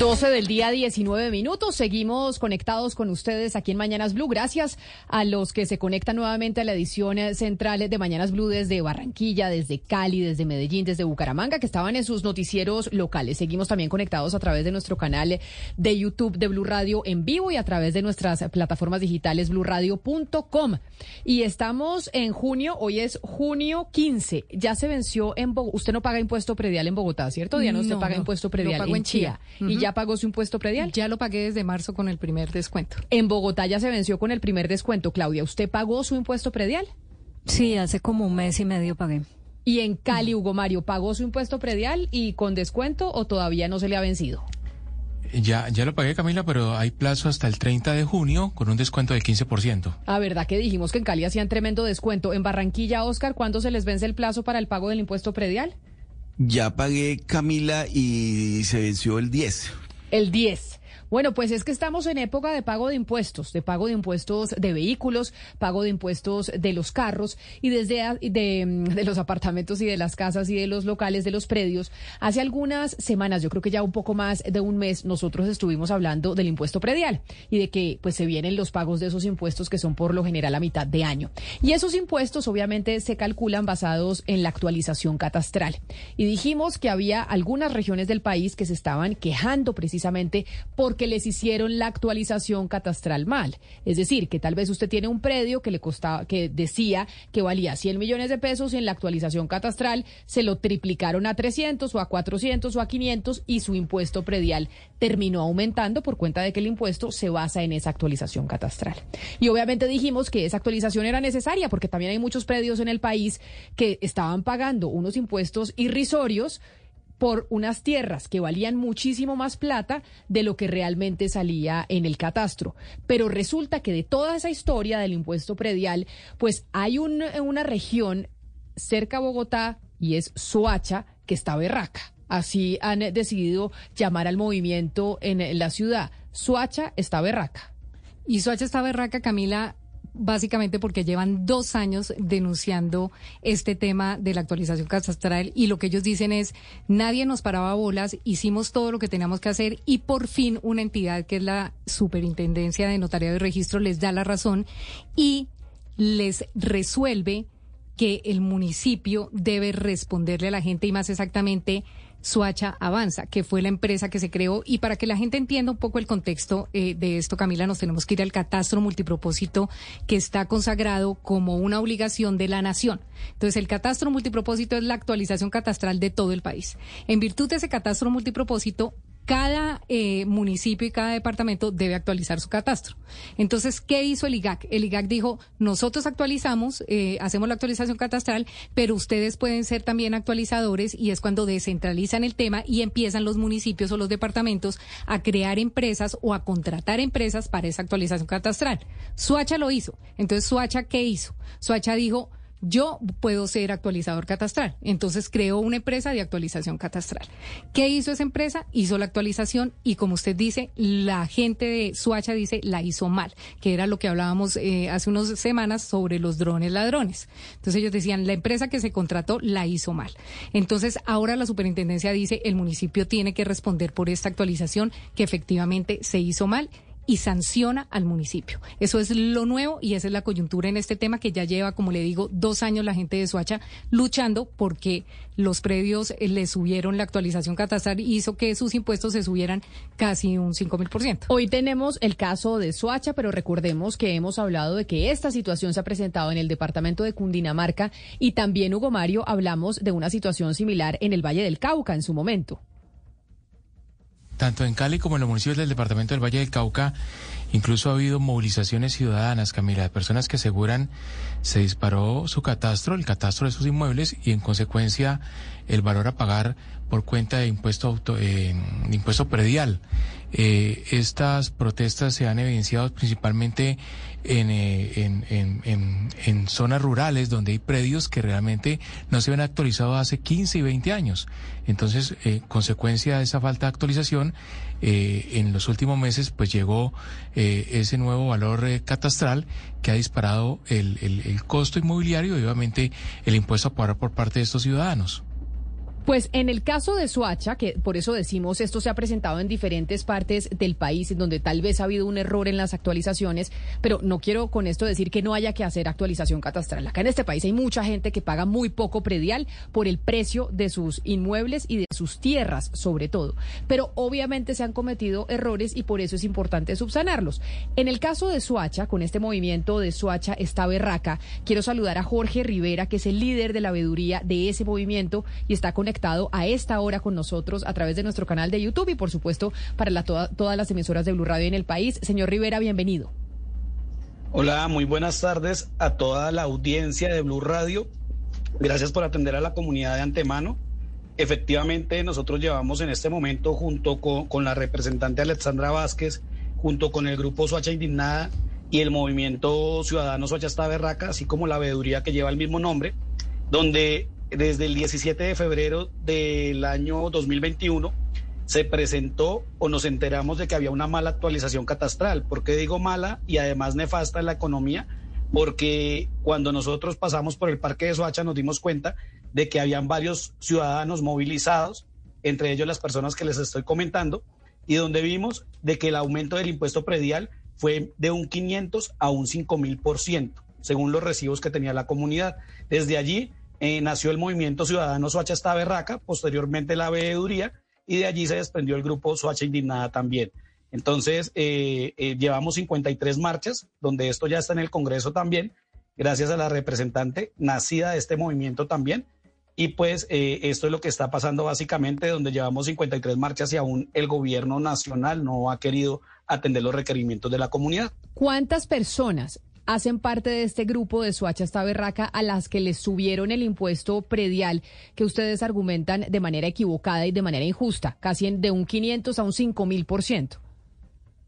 12 del día, 19 minutos. Seguimos conectados con ustedes aquí en Mañanas Blue. Gracias a los que se conectan nuevamente a la edición central de Mañanas Blue desde Barranquilla, desde Cali, desde Medellín, desde Bucaramanga, que estaban en sus noticieros locales. Seguimos también conectados a través de nuestro canal de YouTube de Blue Radio en vivo y a través de nuestras plataformas digitales bluradio.com. Y estamos en junio, hoy es junio 15. Ya se venció en Bogotá. Usted no paga impuesto predial en Bogotá, ¿cierto? Diana, usted paga impuesto predial en, Chía. Y ya pagó su impuesto predial? Ya lo pagué desde marzo con el primer descuento. En Bogotá ya se venció con el primer descuento. Claudia, ¿usted pagó su impuesto predial? Sí, hace como un mes y medio pagué. ¿Y en Cali, Hugo Mario, pagó su impuesto predial y con descuento o todavía no se le ha vencido? Ya, ya lo pagué, Camila, pero hay plazo hasta el 30 de junio con un descuento del 15%. Ah, ¿verdad que dijimos que en Cali hacían tremendo descuento? En Barranquilla, Oscar, ¿cuándo se les vence el plazo para el pago del impuesto predial? Ya pagué, Camila, y se venció el 10. El 10. Bueno, pues es que estamos en época de pago de impuestos, de pago de impuestos de vehículos, pago de impuestos de los carros y desde de, mm, de, los apartamentos y de las casas y de los locales, de los predios. Hace algunas semanas, yo creo que ya un poco más de un mes, nosotros estuvimos hablando del impuesto predial y de que pues se vienen los pagos de esos impuestos que son por lo general a mitad de año. Y esos impuestos obviamente se calculan basados en la actualización catastral. Y dijimos que había algunas regiones del país que se estaban quejando precisamente porque que les hicieron la actualización catastral mal. Es decir, que tal vez usted tiene un predio que le costaba, que decía que valía 100 millones de pesos y en la actualización catastral se lo triplicaron a 300 o a 400 o a 500 y su impuesto predial terminó aumentando por cuenta de que el impuesto se basa en esa actualización catastral. Y obviamente dijimos que esa actualización era necesaria porque también hay muchos predios en el país que estaban pagando unos impuestos irrisorios por unas tierras que valían muchísimo más plata de lo que realmente salía en el catastro. Pero resulta que de toda esa historia del impuesto predial, pues hay una región cerca a Bogotá y es Soacha que está berraca. Así han decidido llamar al movimiento en la ciudad. Soacha está berraca. Y Soacha está berraca, Camila, básicamente porque llevan dos años denunciando este tema de la actualización catastral y lo que ellos dicen es nadie nos paraba bolas, hicimos todo lo que teníamos que hacer y por fin una entidad que es la Superintendencia de Notariado y Registro les da la razón y les resuelve que el municipio debe responderle a la gente y más exactamente Suacha Avanza, que fue la empresa que se creó. Y para que la gente entienda un poco el contexto eh, de esto, Camila, nos tenemos que ir al catastro multipropósito que está consagrado como una obligación de la nación. Entonces, el catastro multipropósito es la actualización catastral de todo el país. En virtud de ese catastro multipropósito, cada eh, municipio y cada departamento debe actualizar su catastro. Entonces, ¿qué hizo el IGAC? El IGAC dijo, nosotros actualizamos, eh, hacemos la actualización catastral, pero ustedes pueden ser también actualizadores y es cuando descentralizan el tema y empiezan los municipios o los departamentos a crear empresas o a contratar empresas para esa actualización catastral. Suacha lo hizo. Entonces, Suacha, ¿qué hizo? Suacha dijo, yo puedo ser actualizador catastral. Entonces creó una empresa de actualización catastral. ¿Qué hizo esa empresa? Hizo la actualización y como usted dice, la gente de Suacha dice la hizo mal, que era lo que hablábamos eh, hace unas semanas sobre los drones ladrones. Entonces ellos decían, la empresa que se contrató la hizo mal. Entonces ahora la superintendencia dice, el municipio tiene que responder por esta actualización que efectivamente se hizo mal y sanciona al municipio. Eso es lo nuevo y esa es la coyuntura en este tema que ya lleva, como le digo, dos años la gente de Soacha luchando porque los predios eh, le subieron la actualización catastral y hizo que sus impuestos se subieran casi un 5 mil por ciento. Hoy tenemos el caso de Soacha, pero recordemos que hemos hablado de que esta situación se ha presentado en el departamento de Cundinamarca y también, Hugo Mario, hablamos de una situación similar en el Valle del Cauca en su momento. Tanto en Cali como en los municipios del departamento del Valle del Cauca, incluso ha habido movilizaciones ciudadanas, Camila, de personas que aseguran se disparó su catastro, el catastro de sus inmuebles y en consecuencia el valor a pagar por cuenta de impuesto, auto, eh, impuesto predial. Eh, estas protestas se han evidenciado principalmente en, eh, en, en, en, zonas rurales donde hay predios que realmente no se ven actualizados hace 15 y 20 años. Entonces, eh, consecuencia de esa falta de actualización, en los últimos meses pues llegó ese nuevo valor catastral que ha disparado el, el costo inmobiliario y obviamente el impuesto a pagar por parte de estos ciudadanos. Pues en el caso de Suacha, que por eso decimos esto se ha presentado en diferentes partes del país, en donde tal vez ha habido un error en las actualizaciones, pero no quiero con esto decir que no haya que hacer actualización catastral. Acá en este país hay mucha gente que paga muy poco predial por el precio de sus inmuebles y de sus tierras, sobre todo. Pero obviamente se han cometido errores y por eso es importante subsanarlos. En el caso de Suacha, con este movimiento de Suacha está berraca, quiero saludar a Jorge Rivera, que es el líder de la veeduría de ese movimiento y está con conectado a esta hora con nosotros a través de nuestro canal de YouTube y por supuesto para todas las emisoras de Blue Radio en el país. Señor Rivera, bienvenido. Hola, muy buenas tardes a toda la audiencia de Blue Radio. Gracias por atender a la comunidad de antemano. Efectivamente, nosotros llevamos en este momento, junto con, la representante Alexandra Vázquez, junto con el grupo Soacha Indignada y el movimiento Ciudadano Soacha Está Berraca, así como la veeduría que lleva el mismo nombre, donde desde el 17 de febrero del año 2021 se presentó o nos enteramos de que había una mala actualización catastral. ¿Por qué digo mala y además nefasta en la economía? Porque cuando nosotros pasamos por el Parque de Soacha nos dimos cuenta de que habían varios ciudadanos movilizados, entre ellos las personas que les estoy comentando, y donde vimos de que el aumento del impuesto predial fue de un 500 a un 5 mil por ciento, según los recibos que tenía la comunidad. Desde allí eh, nació el movimiento ciudadano Soacha está berraca, posteriormente la veeduría, y de allí se desprendió el grupo Soacha Indignada también. Entonces, eh, eh, llevamos 53 marchas, donde esto ya está en el Congreso también, gracias a la representante nacida de este movimiento también. Y pues esto es lo que está pasando básicamente, donde llevamos 53 marchas y aún el gobierno nacional no ha querido atender los requerimientos de la comunidad. ¿Cuántas personas hacen parte de este grupo de Suacha esta berraca a las que les subieron el impuesto predial que ustedes argumentan de manera equivocada y de manera injusta, casi de un 500 a un 5 mil por ciento.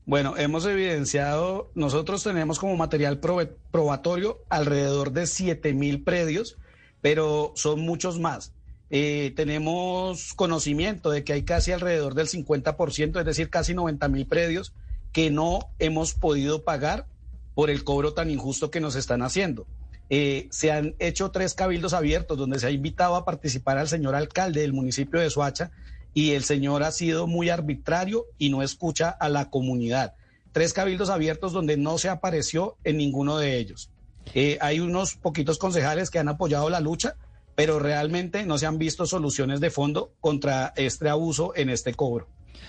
Bueno, hemos evidenciado, nosotros tenemos como material probatorio alrededor de 7 mil predios, pero son muchos más. Eh, tenemos conocimiento de que hay casi alrededor del 50%, es decir, casi 90 mil predios que no hemos podido pagar por el cobro tan injusto que nos están haciendo. Eh, se han hecho tres cabildos abiertos donde se ha invitado a participar al señor alcalde del municipio de Soacha y el señor ha sido muy arbitrario y no escucha a la comunidad. Tres cabildos abiertos donde no se apareció en ninguno de ellos. Eh, hay unos poquitos concejales que han apoyado la lucha, pero realmente no se han visto soluciones de fondo contra este abuso en este cobro.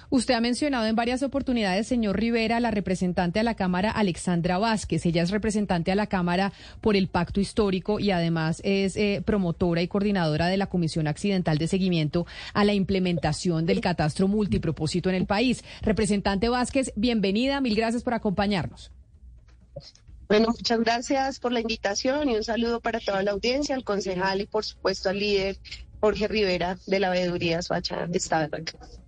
Usted ha mencionado en varias oportunidades, señor Rivera, la representante a la Cámara, Alexandra Vázquez. Ella es representante a la Cámara por el Pacto Histórico y además es eh, promotora y coordinadora de la Comisión Accidental de Seguimiento a la implementación del catastro multipropósito en el país. Representante Vázquez, bienvenida. Mil gracias por acompañarnos. Bueno, muchas gracias por la invitación y un saludo para toda la audiencia, al concejal y por supuesto al líder Jorge Rivera de la veeduría Soacha de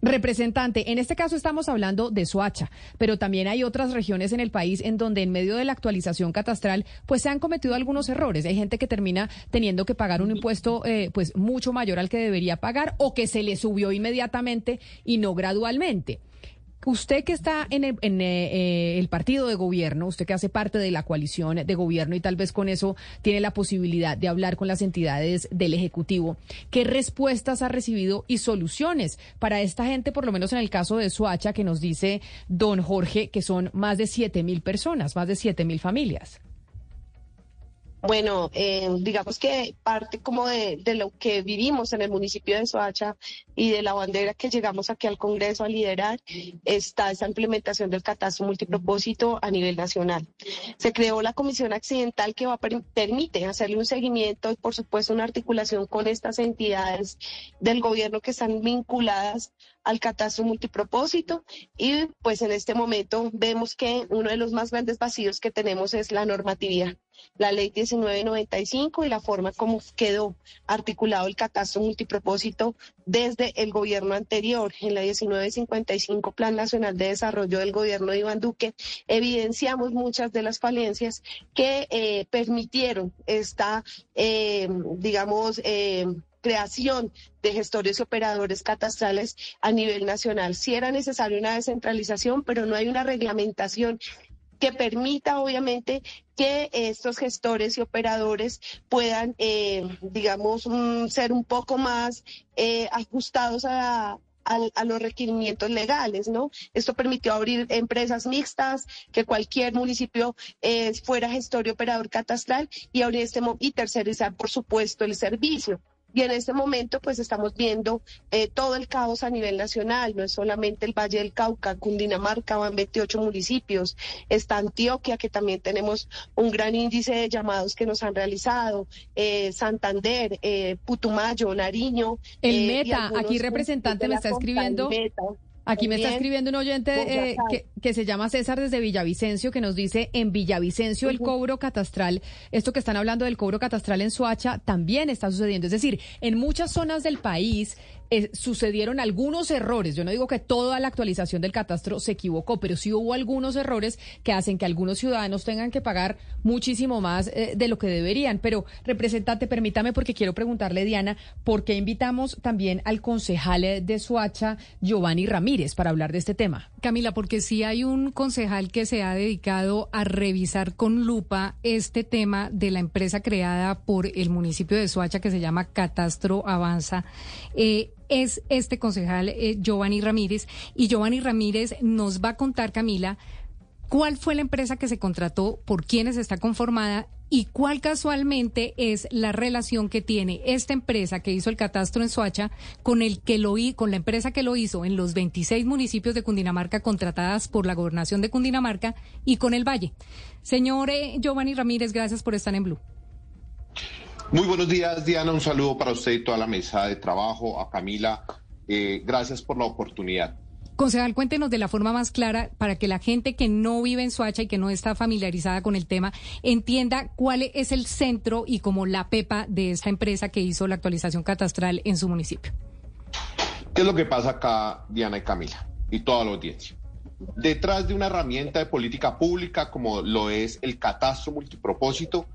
Representante, en este caso estamos hablando de Soacha, pero también hay otras regiones en el país en donde en medio de la actualización catastral pues se han cometido algunos errores. Hay gente que termina teniendo que pagar un impuesto eh, pues mucho mayor al que debería pagar o que se le subió inmediatamente y no gradualmente. Usted que está en, el, eh, eh, el, partido de gobierno, usted que hace parte de la coalición de gobierno y tal vez con eso tiene la posibilidad de hablar con las entidades del Ejecutivo, ¿qué respuestas ha recibido y soluciones para esta gente, por lo menos en el caso de Suacha, que nos dice don Jorge, que son más de siete mil personas, más de siete mil familias? Bueno, eh, digamos que parte como de, lo que vivimos en el municipio de Soacha y de la bandera que llegamos aquí al Congreso a liderar está esa implementación del catastro multipropósito a nivel nacional. Se creó la comisión accidental que va permite hacerle un seguimiento y por supuesto una articulación con estas entidades del gobierno que están vinculadas al catastro multipropósito y pues en este momento vemos que uno de los más grandes vacíos que tenemos es la normatividad la ley 1995 y la forma como quedó articulado el catastro multipropósito desde el gobierno anterior. En la 1955, Plan Nacional de Desarrollo del gobierno de Iván Duque, evidenciamos muchas de las falencias que eh, permitieron esta, eh, digamos, eh, creación de gestores y operadores catastrales a nivel nacional. Sí era necesaria una descentralización, pero no hay una reglamentación que permita obviamente que estos gestores y operadores puedan, eh, digamos, mm, ser un poco más eh, ajustados a, los requerimientos legales, ¿no? Esto permitió abrir empresas mixtas, que cualquier municipio eh, fuera gestor y operador catastral y abrir este y tercerizar, por supuesto, el servicio. Y en este momento, pues estamos viendo eh, todo el caos a nivel nacional, no es solamente el Valle del Cauca, Cundinamarca, van 28 municipios, está Antioquia, que también tenemos un gran índice de llamados que nos han realizado, eh, Santander, eh, Putumayo, Nariño. El Meta, aquí representante me está escribiendo. Aquí me está escribiendo un oyente eh, que, se llama César desde Villavicencio, que nos dice en Villavicencio el cobro catastral, esto que están hablando del cobro catastral en Soacha, también está sucediendo. Es decir, en muchas zonas del país eh, sucedieron algunos errores. Yo no digo que toda la actualización del catastro se equivocó, pero sí hubo algunos errores que hacen que algunos ciudadanos tengan que pagar muchísimo más eh, de lo que deberían. Pero, representante, permítame porque quiero preguntarle, Diana, ¿por qué invitamos también al concejal de Suacha, Giovanni Ramírez, para hablar de este tema? Camila, porque sí hay un concejal que se ha dedicado a revisar con lupa este tema de la empresa creada por el municipio de Suacha que se llama Catastro Avanza. Eh, es este concejal eh, Giovanni Ramírez y Giovanni Ramírez nos va a contar, Camila, cuál fue la empresa que se contrató, por quiénes está conformada y cuál casualmente es la relación que tiene esta empresa que hizo el catastro en Soacha con el que lo con la empresa que lo hizo en los 26 municipios de Cundinamarca contratadas por la gobernación de Cundinamarca y con el Valle. Señor eh, Giovanni Ramírez, gracias por estar en Blue. Muy buenos días, Diana. Un saludo para usted y toda la mesa de trabajo, a Camila. Eh, gracias por la oportunidad. Concejal, cuéntenos de la forma más clara para que la gente que no vive en Soacha y que no está familiarizada con el tema entienda cuál es el centro y como la pepa de esta empresa que hizo la actualización catastral en su municipio. ¿Qué es lo que pasa acá, Diana y Camila, y toda la audiencia? Detrás de una herramienta de política pública como lo es el catastro multipropósito,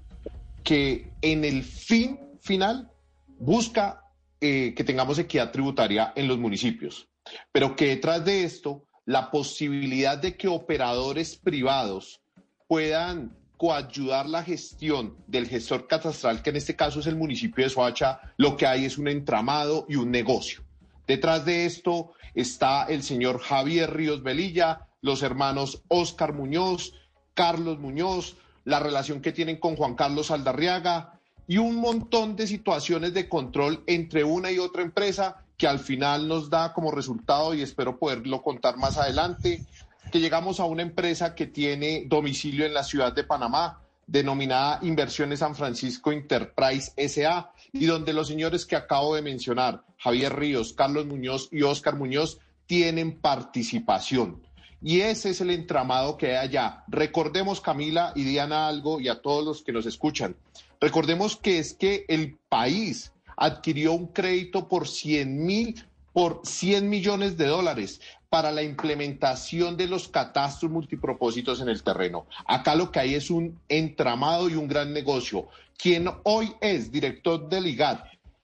que en el fin final busca eh, que tengamos equidad tributaria en los municipios, pero que detrás de esto la posibilidad de que operadores privados puedan coayudar la gestión del gestor catastral, que en este caso es el municipio de Soacha, lo que hay es un entramado y un negocio. Detrás de esto está el señor Javier Ríos Velilla, los hermanos Óscar Muñoz, Carlos Muñoz, la relación que tienen con Juan Carlos Aldarriaga y un montón de situaciones de control entre una y otra empresa que al final nos da como resultado, y espero poderlo contar más adelante, que llegamos a una empresa que tiene domicilio en la ciudad de Panamá, denominada Inversiones San Francisco Enterprise SA, y donde los señores que acabo de mencionar, Javier Ríos, Carlos Muñoz y Óscar Muñoz, tienen participación. Y ese es el entramado que hay allá. Recordemos, Camila y Diana, algo y a todos los que nos escuchan. Recordemos que es que el país adquirió un crédito por 100 mil, por 100 millones de dólares para la implementación de los catastros multipropósitos en el terreno. Acá lo que hay es un entramado y un gran negocio. Quien hoy es director del IGAD,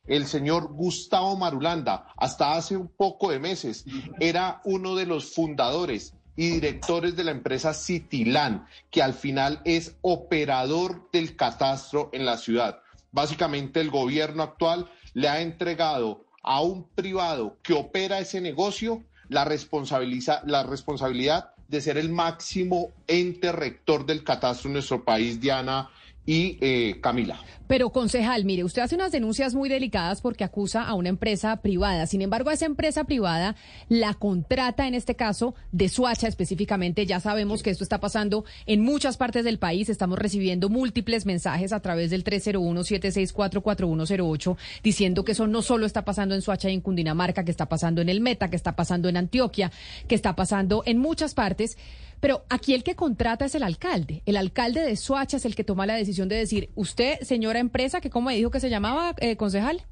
el señor Gustavo Marulanda, hasta hace un poco de meses, era uno de los fundadores y directores de la empresa Citilán, que al final es operador del catastro en la ciudad. Básicamente el gobierno actual le ha entregado a un privado que opera ese negocio la, la responsabilidad de ser el máximo ente rector del catastro en nuestro país, Diana y eh, Camila. Pero concejal, mire, usted hace unas denuncias muy delicadas porque acusa a una empresa privada. Sin embargo, a esa empresa privada la contrata en este caso de Suacha específicamente. Ya sabemos que esto está pasando en muchas partes del país. Estamos recibiendo múltiples mensajes a través del 301-764-4108 diciendo que eso no solo está pasando en Suacha y en Cundinamarca, que está pasando en el Meta, que está pasando en Antioquia, que está pasando en muchas partes. Pero aquí el que contrata es el alcalde. El alcalde de Soacha es el que toma la decisión de decir, usted, señora empresa, que cómo me dijo que se llamaba, eh, concejal.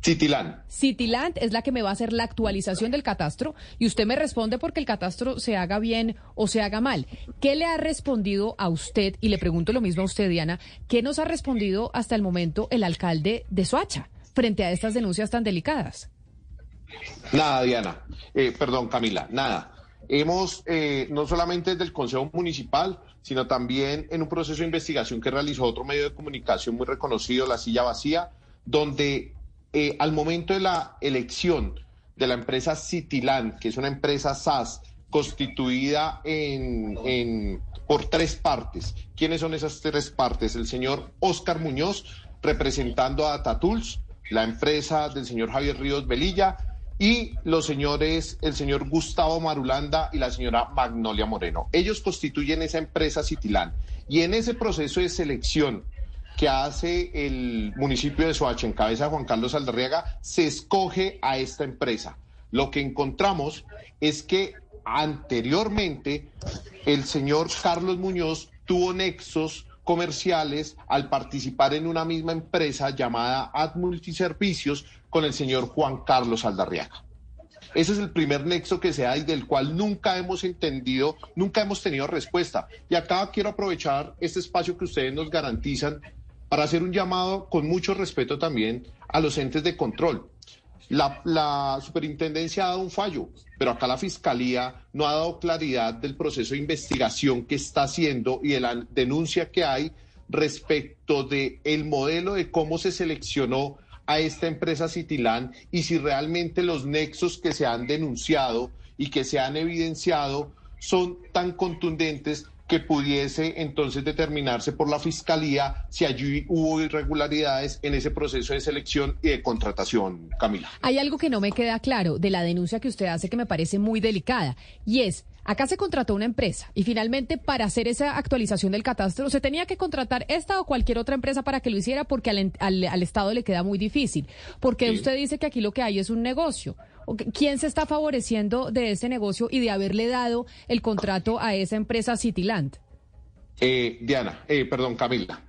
Citiland. Citiland es la que me va a hacer la actualización del catastro y usted me responde porque el catastro se haga bien o se haga mal. ¿Qué le ha respondido a usted? Y le pregunto lo mismo a usted, Diana. ¿Qué nos ha respondido hasta el momento el alcalde de Soacha frente a estas denuncias tan delicadas? Nada, Diana. Eh, perdón, Camila, nada. Hemos, eh, no solamente desde el Consejo Municipal, sino también en un proceso de investigación que realizó otro medio de comunicación muy reconocido, La Silla Vacía, donde eh, al momento de la elección de la empresa Citilán, que es una empresa SAS constituida en, por tres partes. ¿Quiénes son esas tres partes? El señor Oscar Muñoz, representando a Tatuls, la empresa del señor Javier Ríos Velilla, y los señores, el señor Gustavo Marulanda y la señora Magnolia Moreno. Ellos constituyen esa empresa Citilán. Y en ese proceso de selección que hace el municipio de Soacha en cabeza de Juan Carlos Aldarriaga, se escoge a esta empresa. Lo que encontramos es que anteriormente el señor Carlos Muñoz tuvo nexos comerciales al participar en una misma empresa llamada Ad Multiservicios con el señor Juan Carlos Aldarriaga. Ese es el primer nexo que se da y del cual nunca hemos entendido, nunca hemos tenido respuesta. Y acá quiero aprovechar este espacio que ustedes nos garantizan para hacer un llamado con mucho respeto también a los entes de control. La, superintendencia ha dado un fallo, pero acá la fiscalía no ha dado claridad del proceso de investigación que está haciendo y de la denuncia que hay respecto de el modelo de cómo se seleccionó a esta empresa Citilán y si realmente los nexos que se han denunciado y que se han evidenciado son tan contundentes que pudiese entonces determinarse por la Fiscalía si allí hubo irregularidades en ese proceso de selección y de contratación, Camila. Hay algo que no me queda claro de la denuncia que usted hace que me parece muy delicada y es... Acá se contrató una empresa y finalmente para hacer esa actualización del catastro se tenía que contratar esta o cualquier otra empresa para que lo hiciera porque al, Estado le queda muy difícil. Porque usted dice que aquí lo que hay es un negocio. ¿Quién se está favoreciendo de ese negocio y de haberle dado el contrato a esa empresa Cityland? Eh, Diana, eh, perdón, Camila.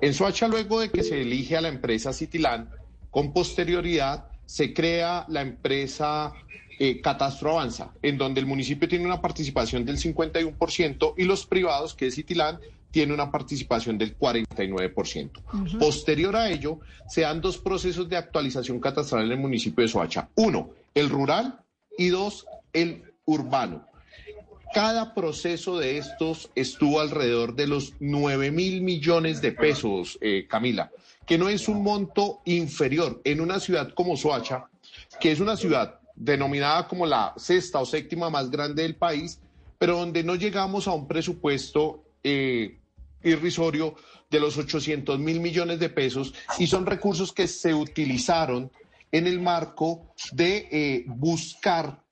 En Soacha, luego de que se elige a la empresa Cityland, con posterioridad se crea la empresa eh, Catastro Avanza, en donde el municipio tiene una participación del 51% y los privados, que es Cityland, tiene una participación del 49%. Posterior a ello, se dan dos procesos de actualización catastral en el municipio de Soacha. Uno, el rural y dos, el urbano. Cada proceso de estos estuvo alrededor de los 9 mil millones de pesos, eh, Camila, que no es un monto inferior en una ciudad como Soacha, que es una ciudad denominada como la sexta o séptima más grande del país, pero donde no llegamos a un presupuesto eh, irrisorio de los 800 mil millones de pesos y son recursos que se utilizaron en el marco de eh, buscar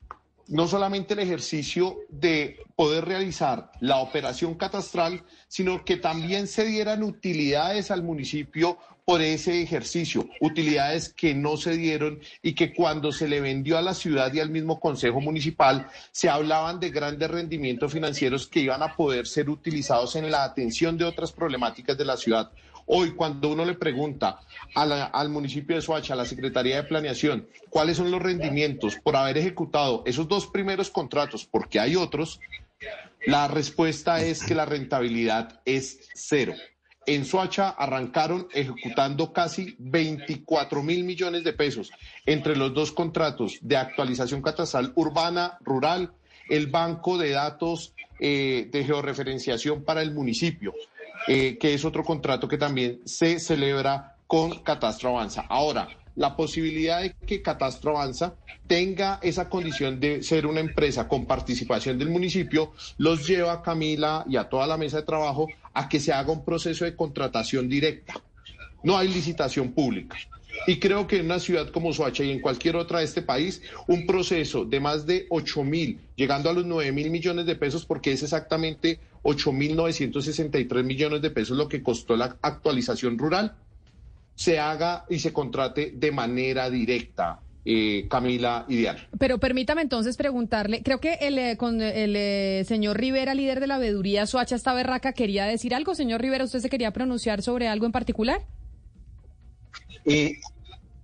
no solamente el ejercicio de poder realizar la operación catastral, sino que también se dieran utilidades al municipio por ese ejercicio, utilidades que no se dieron y que cuando se le vendió a la ciudad y al mismo Consejo Municipal se hablaban de grandes rendimientos financieros que iban a poder ser utilizados en la atención de otras problemáticas de la ciudad. Hoy, cuando uno le pregunta al municipio de Soacha, a la Secretaría de Planeación, cuáles son los rendimientos por haber ejecutado esos dos primeros contratos, porque hay otros, la respuesta es que la rentabilidad es cero. En Soacha arrancaron ejecutando casi 24 mil millones de pesos entre los dos contratos de actualización catastral urbana, rural, el banco de datos eh, de georreferenciación para el municipio, eh, que es otro contrato que también se celebra con Catastro Avanza. Ahora, la posibilidad de que Catastro Avanza tenga esa condición de ser una empresa con participación del municipio, los lleva, Camila, y a toda la mesa de trabajo a que se haga un proceso de contratación directa. No hay licitación pública. Y creo que en una ciudad como Soacha y en cualquier otra de este país, un proceso de más de 8 mil, llegando a los 9 mil millones de pesos, porque es exactamente 8 mil 963 millones de pesos lo que costó la actualización rural, se haga y se contrate de manera directa. Eh, Camila y Diana. Pero permítame entonces preguntarle, creo que el, eh, con el eh, señor Rivera, líder de la veeduría Soacha esta berraca, quería decir algo. Señor Rivera, ¿usted se quería pronunciar sobre algo en particular?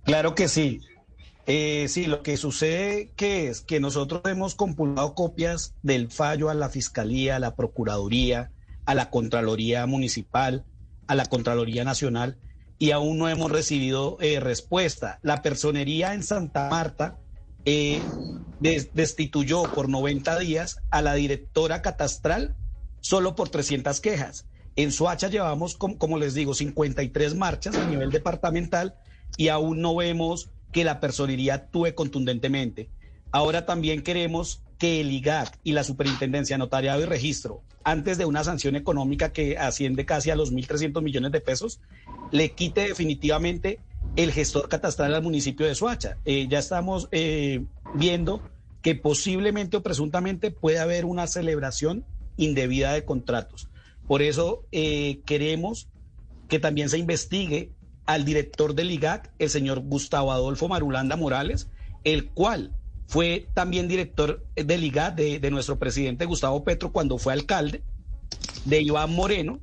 claro que sí. sí, lo que sucede que es que nosotros hemos compulado copias del fallo a la Fiscalía, a la Procuraduría, a la Contraloría Municipal, a la Contraloría Nacional y aún no hemos recibido eh, respuesta. La personería en Santa Marta eh, destituyó por 90 días a la directora catastral solo por 300 quejas. En Soacha llevamos, como, les digo, 53 marchas a nivel departamental y aún no vemos que la personería actúe contundentemente. Ahora también queremos que el IGAC y la Superintendencia Notariado y Registro, antes de una sanción económica que asciende casi a los 1.300 millones de pesos, le quite definitivamente el gestor catastral al municipio de Soacha. Eh, ya estamos eh, viendo que posiblemente o presuntamente puede haber una celebración indebida de contratos. Por eso eh, queremos que también se investigue al director del IGAC, el señor Gustavo Adolfo Marulanda Morales, el cual fue también director del IGAC de, de nuestro presidente Gustavo Petro cuando fue alcalde, de Iván Moreno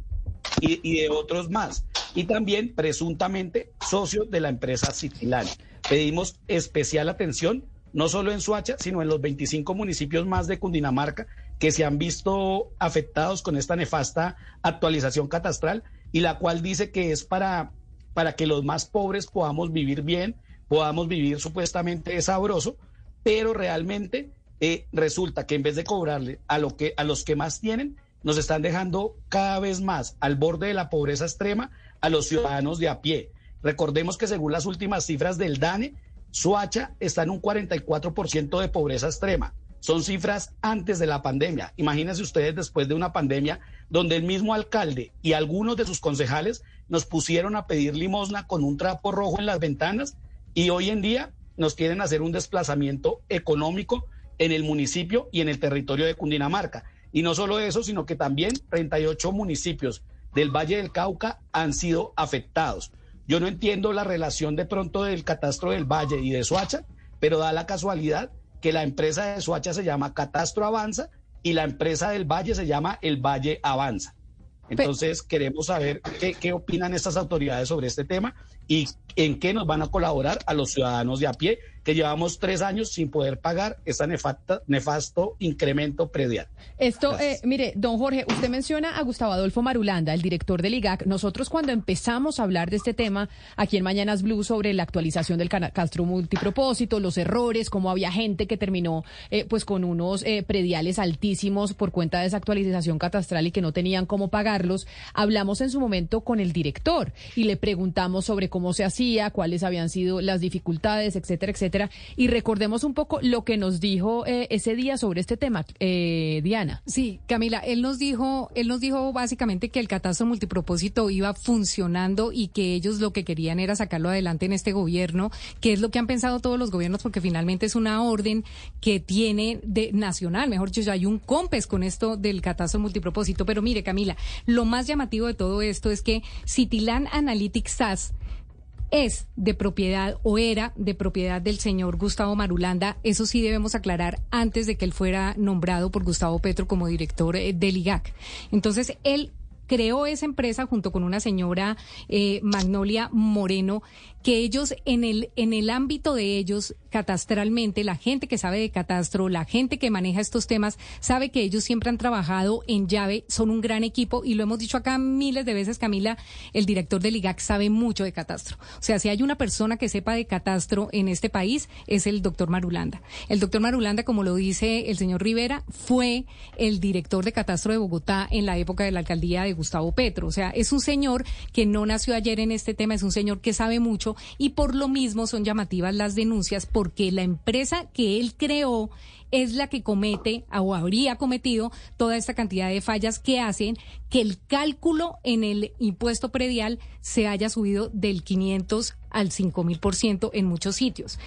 y, y de otros más. Y también presuntamente socio de la empresa Citilán. Pedimos especial atención no solo en Suacha, sino en los 25 municipios más de Cundinamarca que se han visto afectados con esta nefasta actualización catastral y la cual dice que es para, para que los más pobres podamos vivir bien, podamos vivir supuestamente sabroso, pero realmente eh, resulta que en vez de cobrarle a, lo que, a los que más tienen, nos están dejando cada vez más al borde de la pobreza extrema a los ciudadanos de a pie. Recordemos que según las últimas cifras del DANE, Suacha está en un 44% de pobreza extrema. Son cifras antes de la pandemia. Imagínense ustedes después de una pandemia donde el mismo alcalde y algunos de sus concejales nos pusieron a pedir limosna con un trapo rojo en las ventanas y hoy en día nos quieren hacer un desplazamiento económico en el municipio y en el territorio de Cundinamarca. Y no solo eso, sino que también 38 municipios del Valle del Cauca han sido afectados. Yo no entiendo la relación de pronto del catastro del Valle y de Soacha, pero da la casualidad que la empresa de Soacha se llama Catastro Avanza y la empresa del Valle se llama El Valle Avanza. Entonces, queremos saber qué, qué, opinan estas autoridades sobre este tema y en qué nos van a colaborar a los ciudadanos de a pie que llevamos tres años sin poder pagar ese nefasto incremento predial. Esto, eh, mire, don Jorge, usted menciona a Gustavo Adolfo Marulanda, el director del IGAC. Nosotros cuando empezamos a hablar de este tema aquí en Mañanas Blue sobre la actualización del Castro multipropósito, los errores, cómo había gente que terminó eh, pues con unos eh, prediales altísimos por cuenta de esa actualización catastral y que no tenían cómo pagarlos, hablamos en su momento con el director y le preguntamos sobre cómo se hacía, cuáles habían sido las dificultades, etcétera, etcétera y recordemos un poco lo que nos dijo eh, ese día sobre este tema, eh, Diana. Sí, Camila, él nos dijo, él nos dijo básicamente que el catastro multipropósito iba funcionando y que ellos lo que querían era sacarlo adelante en este gobierno, que es lo que han pensado todos los gobiernos, porque finalmente es una orden que tiene de nacional, mejor dicho, hay un COMPES con esto del catastro multipropósito. Pero mire, Camila, lo más llamativo de todo esto es que Citilan Analytics SAS es de propiedad o era de propiedad del señor Gustavo Marulanda. Eso sí debemos aclarar antes de que él fuera nombrado por Gustavo Petro como director eh, del IGAC. Entonces, él creó esa empresa junto con una señora eh, Magnolia Moreno que ellos en el, en el ámbito de ellos, catastralmente, la gente que sabe de catastro, la gente que maneja estos temas, sabe que ellos siempre han trabajado en llave, son un gran equipo y lo hemos dicho acá miles de veces, Camila, el director del IGAC sabe mucho de catastro. O sea, si hay una persona que sepa de catastro en este país, es el doctor Marulanda. El doctor Marulanda, como lo dice el señor Rivera, fue el director de catastro de Bogotá en la época de la alcaldía de Gustavo Petro. O sea, es un señor que no nació ayer en este tema, es un señor que sabe mucho y por lo mismo son llamativas las denuncias porque la empresa que él creó es la que comete o habría cometido toda esta cantidad de fallas que hacen que el cálculo en el impuesto predial se haya subido del 500 al 5000 por ciento en muchos sitios.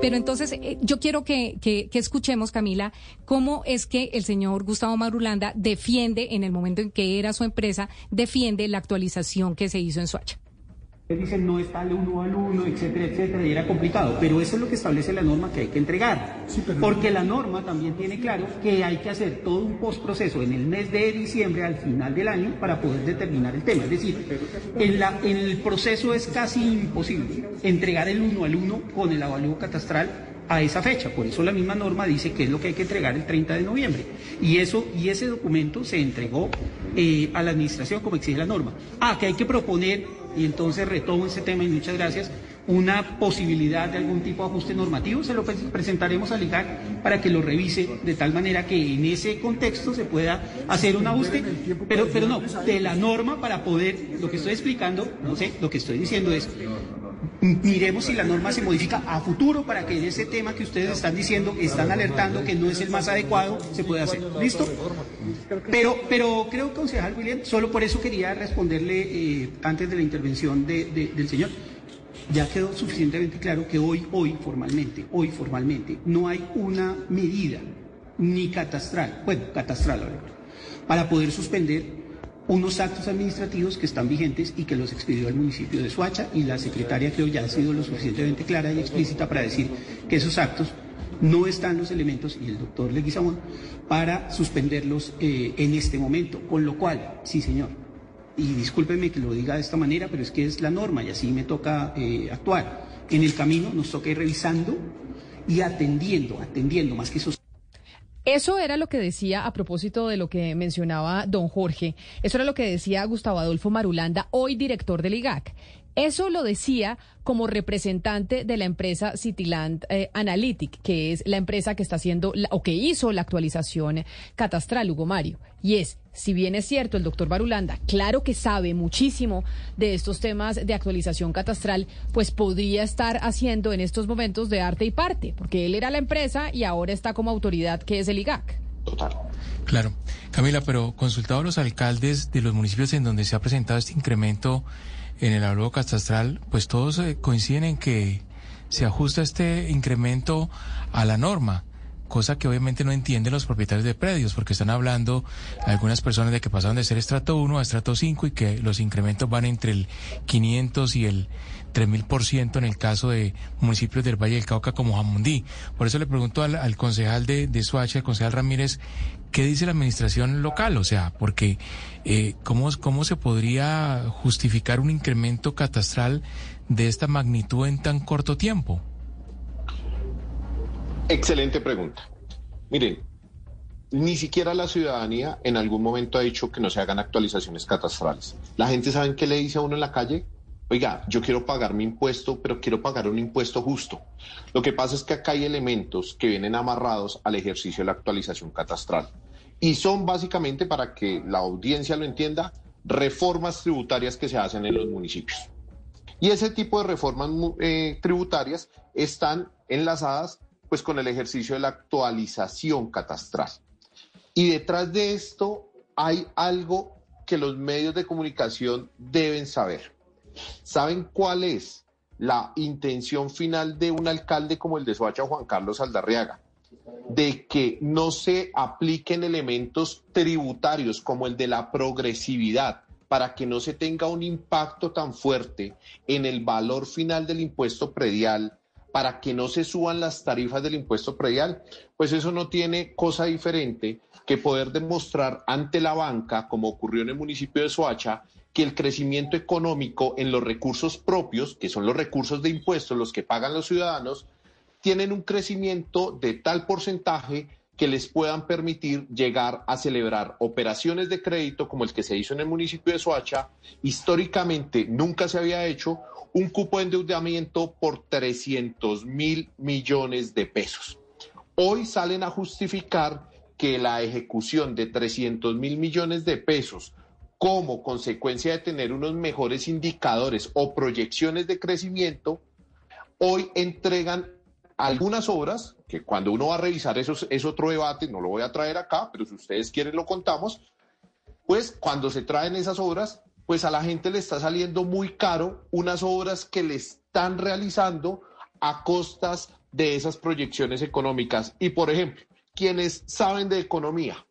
Pero entonces eh, yo quiero que, que, que, escuchemos, Camila, cómo es que el señor Gustavo Marulanda defiende, en el momento en que era su empresa, defiende la actualización que se hizo en Suacha dicen no está el uno al uno, etcétera, etcétera, y era complicado. Pero eso es lo que establece la norma que hay que entregar. Porque la norma también tiene claro que hay que hacer todo un postproceso en el mes de diciembre, al final del año, para poder determinar el tema. Es decir, en, la, en el proceso es casi imposible entregar el uno al uno con el avalúo catastral a esa fecha. Por eso la misma norma dice que es lo que hay que entregar el 30 de noviembre. Y, eso, y ese documento se entregó eh, a la administración como exige la norma. Ah, que hay que proponer, y entonces retomo ese tema y muchas gracias, una posibilidad de algún tipo de ajuste normativo, se lo presentaremos al IGAC para que lo revise de tal manera que en ese contexto se pueda hacer un ajuste, pero, pero no, de la norma para poder, lo que estoy explicando, no sé, lo que estoy diciendo es, miremos si la norma se modifica a futuro para que en ese tema que ustedes están diciendo, están alertando que no es el más adecuado, se pueda hacer. ¿Listo? Pero, pero creo, concejal William, solo por eso quería responderle eh, antes de la intervención del señor ya quedó suficientemente claro que hoy, hoy formalmente, hoy formalmente, no hay una medida ni catastral, bueno, catastral para poder suspender unos actos administrativos que están vigentes y que los expidió el municipio de Suacha y la secretaria creo ya ha sido lo suficientemente clara y explícita para decir que esos actos no están los elementos, y el doctor Leguizamón, para suspenderlos eh, en este momento. Con lo cual, sí señor, y discúlpeme que lo diga de esta manera, pero es que es la norma y así me toca eh, actuar. En el camino nos toca ir revisando y atendiendo, atendiendo más que eso. Eso era lo que decía a propósito de lo que mencionaba don Jorge. Eso era lo que decía Gustavo Adolfo Marulanda, hoy director del IGAC. Eso lo decía como representante de la empresa Cityland eh, Analytic, que es la empresa que está haciendo o que hizo la actualización catastral, Hugo Mario. Y es, si bien es cierto, el doctor Barulanda, claro que sabe muchísimo de estos temas de actualización catastral, pues podría estar haciendo en estos momentos de arte y parte, porque él era la empresa y ahora está como autoridad que es el IGAC. Total. Claro. Camila, pero consultado a los alcaldes de los municipios en donde se ha presentado este incremento en el avalúo catastral, pues todos eh, coinciden en que se ajusta este incremento a la norma cosa que obviamente no entienden los propietarios de predios, porque están hablando algunas personas de que pasaron de ser estrato 1 a estrato 5 y que los incrementos van entre el 500 y el 3000% en el caso de municipios del Valle del Cauca como Jamundí. Por eso le pregunto al, concejal de, de Suacha, el concejal Ramírez, ¿qué dice la administración local? O sea, porque eh, ¿cómo, ¿cómo se podría justificar un incremento catastral de esta magnitud en tan corto tiempo? Excelente pregunta. Miren, ni siquiera la ciudadanía en algún momento ha dicho que no se hagan actualizaciones catastrales. La gente sabe qué le dice a uno en la calle. Oiga, yo quiero pagar mi impuesto, pero quiero pagar un impuesto justo. Lo que pasa es que acá hay elementos que vienen amarrados al ejercicio de la actualización catastral. Y son básicamente, para que la audiencia lo entienda, reformas tributarias que se hacen en los municipios. Y ese tipo de reformas eh, tributarias están enlazadas pues con el ejercicio de la actualización catastral. Y detrás de esto hay algo que los medios de comunicación deben saber. ¿Saben cuál es la intención final de un alcalde como el de Soacha, Juan Carlos Aldarriaga? De que no se apliquen elementos tributarios como el de la progresividad para que no se tenga un impacto tan fuerte en el valor final del impuesto predial para que no se suban las tarifas del impuesto predial, pues eso no tiene cosa diferente que poder demostrar ante la banca, como ocurrió en el municipio de Soacha, que el crecimiento económico en los recursos propios, que son los recursos de impuestos, los que pagan los ciudadanos, tienen un crecimiento de tal porcentaje que les puedan permitir llegar a celebrar operaciones de crédito como el que se hizo en el municipio de Soacha. Históricamente nunca se había hecho un cupo de endeudamiento por 300 mil millones de pesos. Hoy salen a justificar que la ejecución de 300 mil millones de pesos como consecuencia de tener unos mejores indicadores o proyecciones de crecimiento, hoy entregan algunas obras, que cuando uno va a revisar eso es otro debate, no lo voy a traer acá, pero si ustedes quieren lo contamos, pues cuando se traen esas obras, pues a la gente le está saliendo muy caro unas obras que le están realizando a costas de esas proyecciones económicas. Y por ejemplo, quienes saben de economía,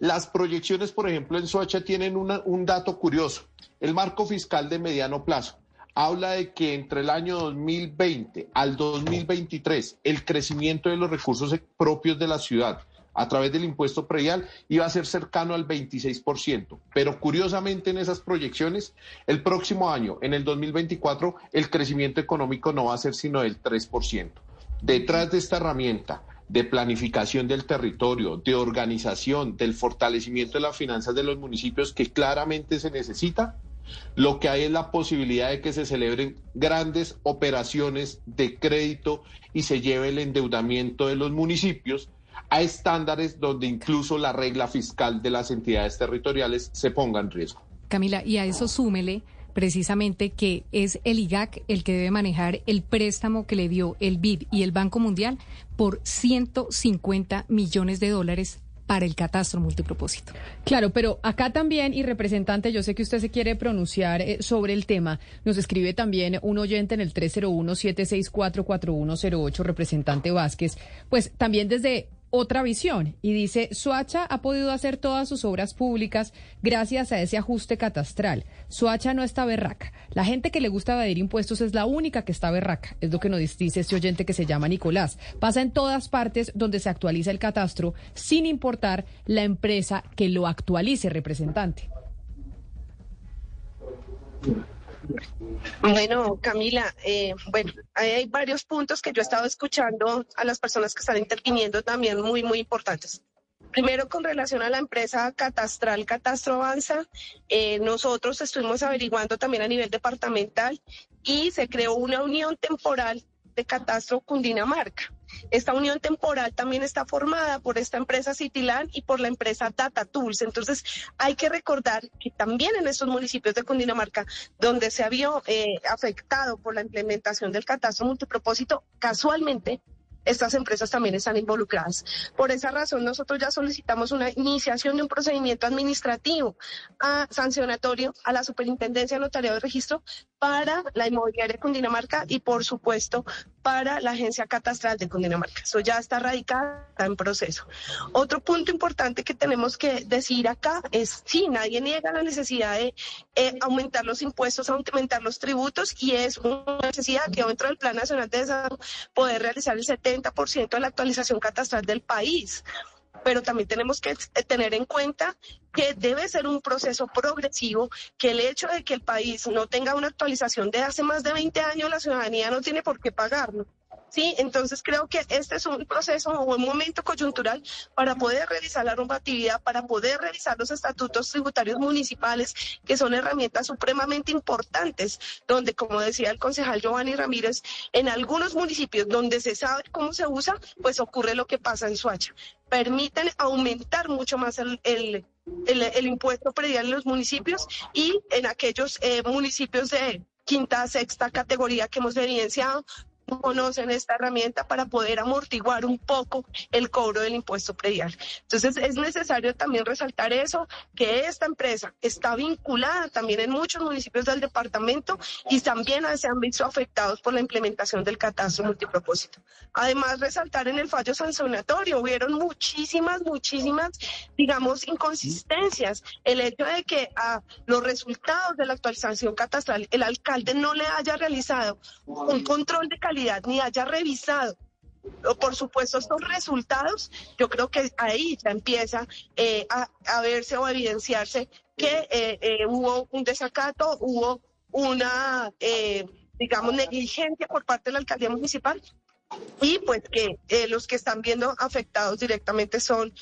las proyecciones, por ejemplo, en Soacha tienen un dato curioso. El marco fiscal de mediano plazo habla de que entre el año 2020 al 2023 el crecimiento de los recursos propios de la ciudad a través del impuesto predial iba a ser cercano al 26%. Pero curiosamente en esas proyecciones, el próximo año, en el 2024, el crecimiento económico no va a ser sino del 3%. Detrás de esta herramienta de planificación del territorio, de organización, del fortalecimiento de las finanzas de los municipios que claramente se necesita, Lo que hay es la posibilidad de que se celebren grandes operaciones de crédito y se lleve el endeudamiento de los municipios a estándares donde incluso la regla fiscal de las entidades territoriales se ponga en riesgo. Camila, y a eso súmele precisamente que es el IGAC el que debe manejar el préstamo que le dio el BID y el Banco Mundial por 150 millones de dólares para el catastro multipropósito. Claro, pero acá también, y representante, yo sé que usted se quiere pronunciar eh, sobre el tema, nos escribe también un oyente en el 301-764-4108, representante Vázquez, pues también desde otra visión y dice, Suacha ha podido hacer todas sus obras públicas gracias a ese ajuste catastral. Suacha no está berraca. La gente que le gusta evadir impuestos es la única que está berraca. Es lo que nos dice este oyente que se llama Nicolás. Pasa en todas partes donde se actualiza el catastro sin importar la empresa que lo actualice, representante. Bueno, Camila, eh, bueno, hay varios puntos que yo he estado escuchando a las personas que están interviniendo también muy, muy importantes. Primero, con relación a la empresa catastral Catastro Avanza, eh, nosotros estuvimos averiguando también a nivel departamental y se creó una unión temporal de Catastro Cundinamarca. Esta unión temporal también está formada por esta empresa Citilán y por la empresa Data Tools. Entonces, hay que recordar que también en estos municipios de Cundinamarca, donde se había eh, afectado por la implementación del catastro multipropósito, casualmente estas empresas también están involucradas. Por esa razón, nosotros ya solicitamos una iniciación de un procedimiento administrativo a, sancionatorio a la Superintendencia Notariado de Registro para la inmobiliaria de Cundinamarca y, por supuesto, para la Agencia Catastral de Cundinamarca. Eso ya está radicado, está en proceso. Otro punto importante que tenemos que decir acá es, sí, nadie niega la necesidad de eh, aumentar los impuestos, aumentar los tributos, y es una necesidad que dentro del Plan Nacional de Desarrollo poder realizar el 70% de la actualización catastral del país pero también tenemos que tener en cuenta que debe ser un proceso progresivo, que el hecho de que el país no tenga una actualización de hace más de 20 años, la ciudadanía no tiene por qué pagarlo. Sí, entonces creo que este es un proceso o un momento coyuntural para poder revisar la normatividad, para poder revisar los estatutos tributarios municipales, que son herramientas supremamente importantes, donde, como decía el concejal Giovanni Ramírez, en algunos municipios donde se sabe cómo se usa, pues ocurre lo que pasa en Suacha. Permiten aumentar mucho más el, el, impuesto predial en los municipios y en aquellos eh, municipios de quinta, sexta categoría que hemos evidenciado, conocen esta herramienta para poder amortiguar un poco el cobro del impuesto predial. Entonces es necesario también resaltar eso, que esta empresa está vinculada también en muchos municipios del departamento y también se han visto afectados por la implementación del catastro multipropósito. Además, resaltar en el fallo sancionatorio, hubieron muchísimas, muchísimas, digamos, inconsistencias. El hecho de que a los resultados de la actualización catastral el alcalde no le haya realizado un control de calidad ni haya revisado por supuesto, estos resultados, yo creo que ahí ya empieza eh, a, verse o a evidenciarse que eh, eh, hubo un desacato, hubo una, digamos, negligencia por parte de la alcaldía municipal y pues que los que están viendo afectados directamente son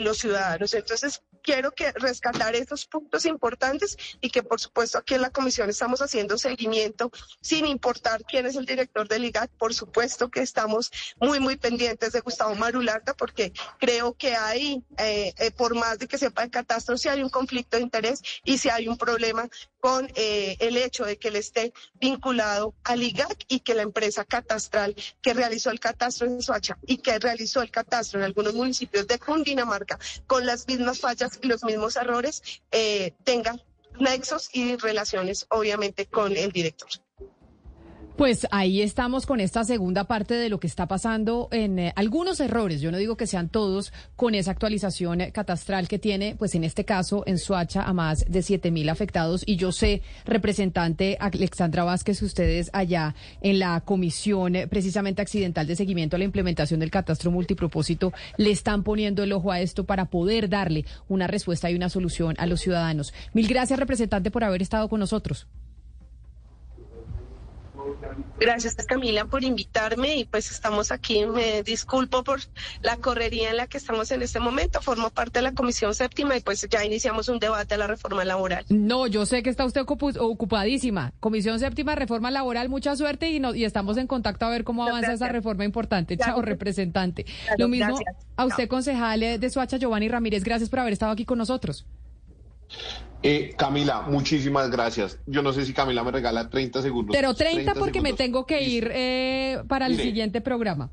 los ciudadanos. Entonces, quiero que rescatar esos puntos importantes y que por supuesto aquí en la comisión estamos haciendo seguimiento sin importar quién es el director del IGAC. Por supuesto que estamos muy, muy pendientes de Gustavo Marulata porque creo que hay, eh, eh, por más de que sepa el catastro, si hay un conflicto de interés y si hay un problema con eh, el hecho de que él esté vinculado al IGAC y que la empresa catastral que realizó el catastro en Soacha y que realizó el catastro en algunos municipios de Cundinamarca con las mismas fallas los mismos errores eh, tengan nexos y relaciones, obviamente, con el director. Pues ahí estamos con esta segunda parte de lo que está pasando en eh, algunos errores, yo no digo que sean todos, con esa actualización catastral que tiene, pues en este caso en Suacha a más de siete mil afectados. Y yo sé, representante Alexandra Vázquez, ustedes allá en la comisión eh, precisamente accidental de seguimiento a la implementación del catastro multipropósito le están poniendo el ojo a esto para poder darle una respuesta y una solución a los ciudadanos. Mil gracias, representante, por haber estado con nosotros. Gracias Camila por invitarme y pues estamos aquí. Me disculpo por la correría en la que estamos en este momento. Formo parte de la Comisión Séptima y pues ya iniciamos un debate a la reforma laboral. No, yo sé que está usted ocupadísima. Comisión Séptima, reforma laboral, mucha suerte y, no, y estamos en contacto a ver cómo avanza esa reforma importante. Chao, representante. Lo mismo a usted, concejal de Suacha, Giovanni Ramírez. Gracias por haber estado aquí con nosotros. Eh, Camila, muchísimas gracias. Yo no sé si Camila me regala 30 segundos. Pero 30, porque me tengo que ir eh, para el siguiente programa.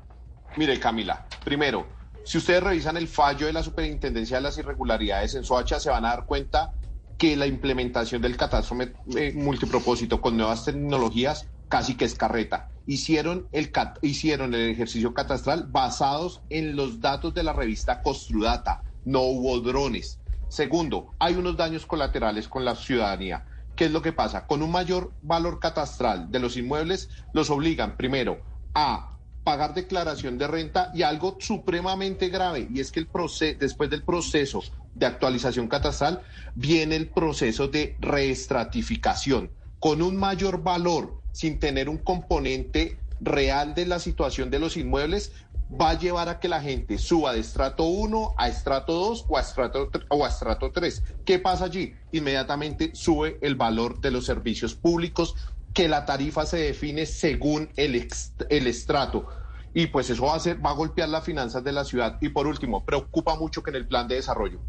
Mire, Camila, primero, si ustedes revisan el fallo de la Superintendencia de las Irregularidades en Soacha, se van a dar cuenta que la implementación del catastro eh, multipropósito con nuevas tecnologías casi que es carreta. Hicieron el, hicieron el ejercicio catastral basados en los datos de la revista Costrudata. No hubo drones Segundo, hay unos daños colaterales con la ciudadanía. ¿Qué es lo que pasa? Con un mayor valor catastral de los inmuebles, los obligan primero a pagar declaración de renta y algo supremamente grave, y es que el proceso, después del proceso de actualización catastral viene el proceso de reestratificación con un mayor valor sin tener un componente real de la situación de los inmuebles, va a llevar a que la gente suba de estrato 1 a estrato 2 o a estrato, o a estrato 3. ¿Qué pasa allí? Inmediatamente sube el valor de los servicios públicos, que la tarifa se define según el, el estrato. Y pues eso va a, hacer, va a golpear las finanzas de la ciudad. Y por último, preocupa mucho que en el plan de desarrollo,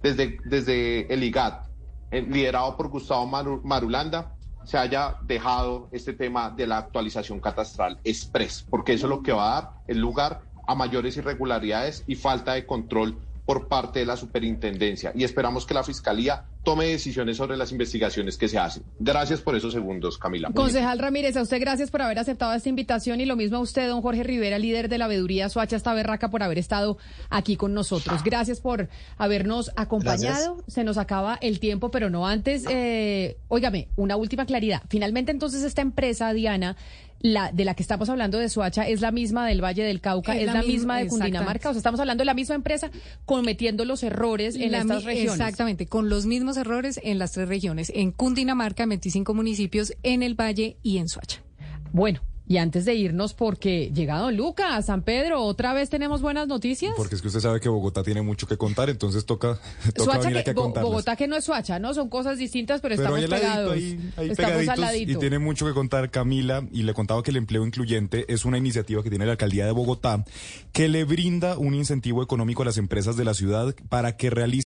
desde, desde el IGAT, eh, liderado por Gustavo Marulanda, se haya dejado este tema de la actualización catastral express, porque eso es lo que va a dar el lugar a mayores irregularidades y falta de control por parte de la superintendencia. Y esperamos que la fiscalía tome decisiones sobre las investigaciones que se hacen. Gracias por esos segundos, Camila. Concejal Ramírez, a usted gracias por haber aceptado esta invitación y lo mismo a usted, don Jorge Rivera, líder de la veeduría Suacha esta berraca, por haber estado aquí con nosotros. Gracias por habernos acompañado. Se nos acaba el tiempo, pero no antes. Eh, óigame, una última claridad. Finalmente, entonces, esta empresa, Diana, la de la que estamos hablando de Soacha es la misma del Valle del Cauca, es, la, misma de Cundinamarca, o sea, estamos hablando de la misma empresa cometiendo los errores en estas regiones. Exactamente, con los mismos errores en las tres regiones, en Cundinamarca, 25 municipios, en el Valle y en Soacha. Bueno, y antes de irnos, porque llega don Lucas, San Pedro, otra vez tenemos buenas noticias. Porque es que usted sabe que Bogotá tiene mucho que contar, entonces toca, toca venir aquí a Bogotá que no es Suacha, ¿no? Son cosas distintas, pero, estamos pegados. Ahí, estamos al Y tiene mucho que contar Camila, y le contaba que el empleo incluyente es una iniciativa que tiene la alcaldía de Bogotá, que le brinda un incentivo económico a las empresas de la ciudad para que realicen